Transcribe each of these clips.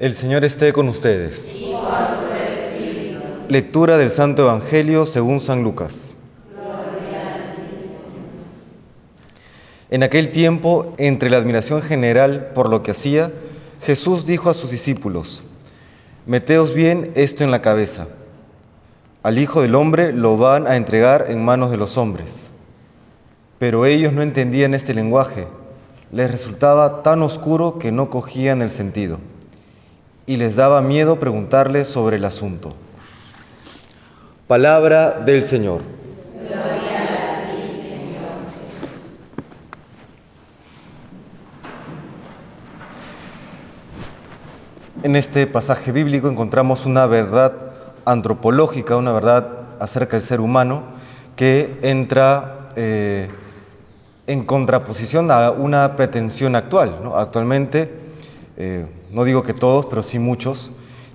El Señor esté con ustedes. Lectura del Santo Evangelio según San Lucas. En aquel tiempo, entre la admiración general por lo que hacía, Jesús dijo a sus discípulos, Meteos bien esto en la cabeza. Al Hijo del Hombre lo van a entregar en manos de los hombres. Pero ellos no entendían este lenguaje. Les resultaba tan oscuro que no cogían el sentido. Y les daba miedo preguntarles sobre el asunto. Palabra del Señor. En este pasaje bíblico encontramos una verdad antropológica, una verdad acerca del ser humano que entra eh, en contraposición a una pretensión actual. ¿no? Actualmente, eh, no digo que todos, pero sí muchos,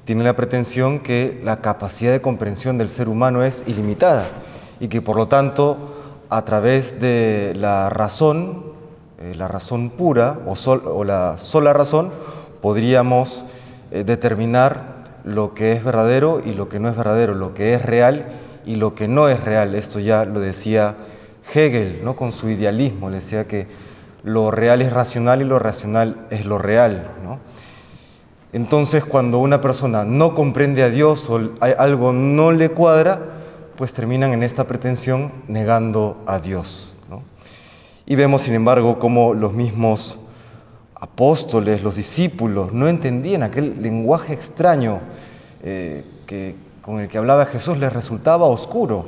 tienen la pretensión que la capacidad de comprensión del ser humano es ilimitada y que por lo tanto a través de la razón, eh, la razón pura o, la sola razón, podríamos eh, determinar lo que es verdadero y lo que no es verdadero, lo que es real y lo que no es real. Esto ya lo decía Hegel, ¿no? con su idealismo, le decía que lo real es racional y lo racional es lo real. Entonces, cuando una persona no comprende a Dios o algo no le cuadra, pues terminan en esta pretensión negando a Dios. Y vemos, sin embargo, cómo los mismos apóstoles, los discípulos, no entendían aquel lenguaje extraño eh, que, con el que hablaba Jesús, les resultaba oscuro.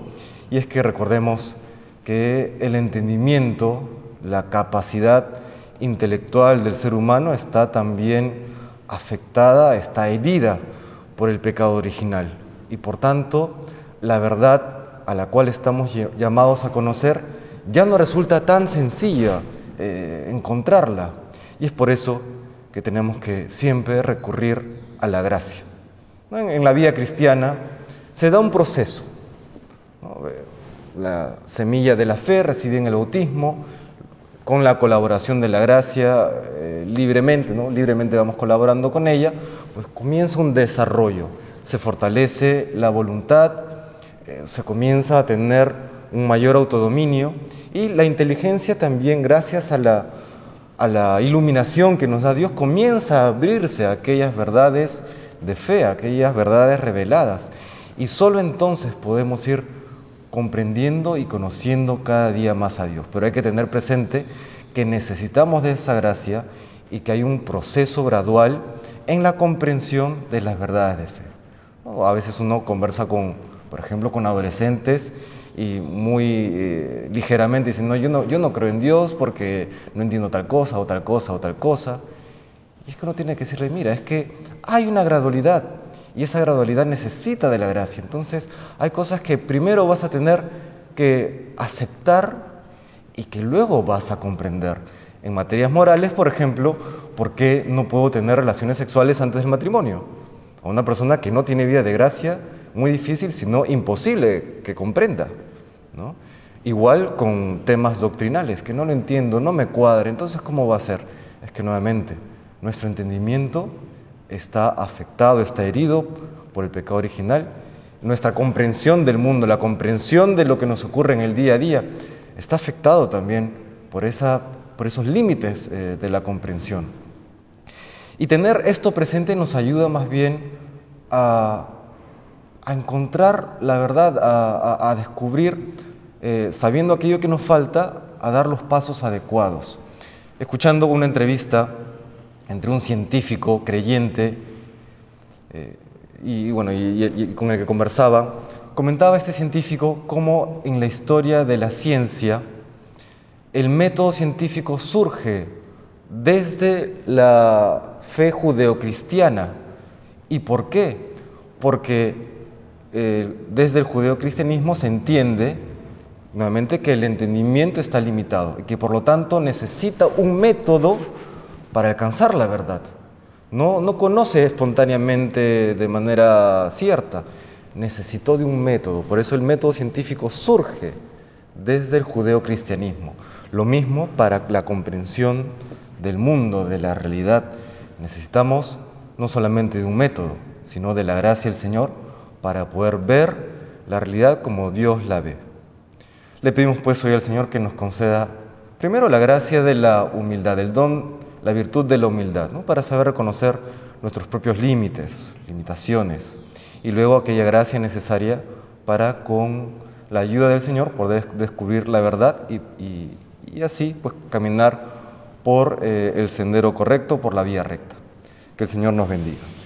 Y es que recordemos que el entendimiento, la capacidad intelectual del ser humano está también afectada, está herida por el pecado original. Y por tanto, la verdad a la cual estamos llamados a conocer ya no resulta tan sencilla eh, encontrarla. Y es por eso que tenemos que siempre recurrir a la gracia. En la vida cristiana se da un proceso. La semilla de la fe reside en el bautismo, con la colaboración de la gracia, eh, libremente, ¿no? libremente vamos colaborando con ella, pues comienza un desarrollo, se fortalece la voluntad, eh, se comienza a tener un mayor autodominio y la inteligencia también gracias a la a la iluminación que nos da Dios, comienza a abrirse a aquellas verdades de fe, a aquellas verdades reveladas. Y solo entonces podemos ir comprendiendo y conociendo cada día más a Dios. Pero hay que tener presente que necesitamos de esa gracia y que hay un proceso gradual en la comprensión de las verdades de fe. A veces uno conversa con, por ejemplo, con adolescentes y muy eh, ligeramente dicen, no yo, no, yo no creo en Dios porque no entiendo tal cosa o tal cosa o tal cosa. Y es que uno tiene que decirle, mira, es que hay una gradualidad y esa gradualidad necesita de la gracia. Entonces hay cosas que primero vas a tener que aceptar y que luego vas a comprender. En materias morales, por ejemplo, ¿por qué no puedo tener relaciones sexuales antes del matrimonio? A una persona que no tiene vida de gracia, muy difícil, sino imposible que comprenda. Igual con temas doctrinales, que no lo entiendo, no me cuadra, entonces ¿cómo va a ser? Es que nuevamente nuestro entendimiento está afectado, está herido por el pecado original, nuestra comprensión del mundo, la comprensión de lo que nos ocurre en el día a día, está afectado también por, esa, por esos límites eh, de la comprensión. Y tener esto presente nos ayuda más bien a, encontrar la verdad, a descubrir eh, sabiendo aquello que nos falta, a dar los pasos adecuados. Escuchando una entrevista entre un científico creyente eh, y, bueno, y, con el que conversaba, comentaba este científico cómo en la historia de la ciencia el método científico surge desde la fe judeocristiana. ¿Y por qué? Porque eh, desde el judeocristianismo se entiende nuevamente que el entendimiento está limitado y que por lo tanto necesita un método para alcanzar la verdad. No, no conoce espontáneamente de manera cierta, necesitó de un método. Por eso el método científico surge desde el judeocristianismo. Lo mismo para la comprensión del mundo, de la realidad. Necesitamos no solamente de un método, sino de la gracia del Señor para poder ver la realidad como Dios la ve. Le pedimos pues hoy al Señor que nos conceda primero la gracia de la humildad, el don, la virtud de la humildad, ¿no? para saber reconocer nuestros propios límites, limitaciones, y luego aquella gracia necesaria para con la ayuda del Señor poder descubrir la verdad y, así pues caminar por eh, el sendero correcto, por la vía recta. Que el Señor nos bendiga.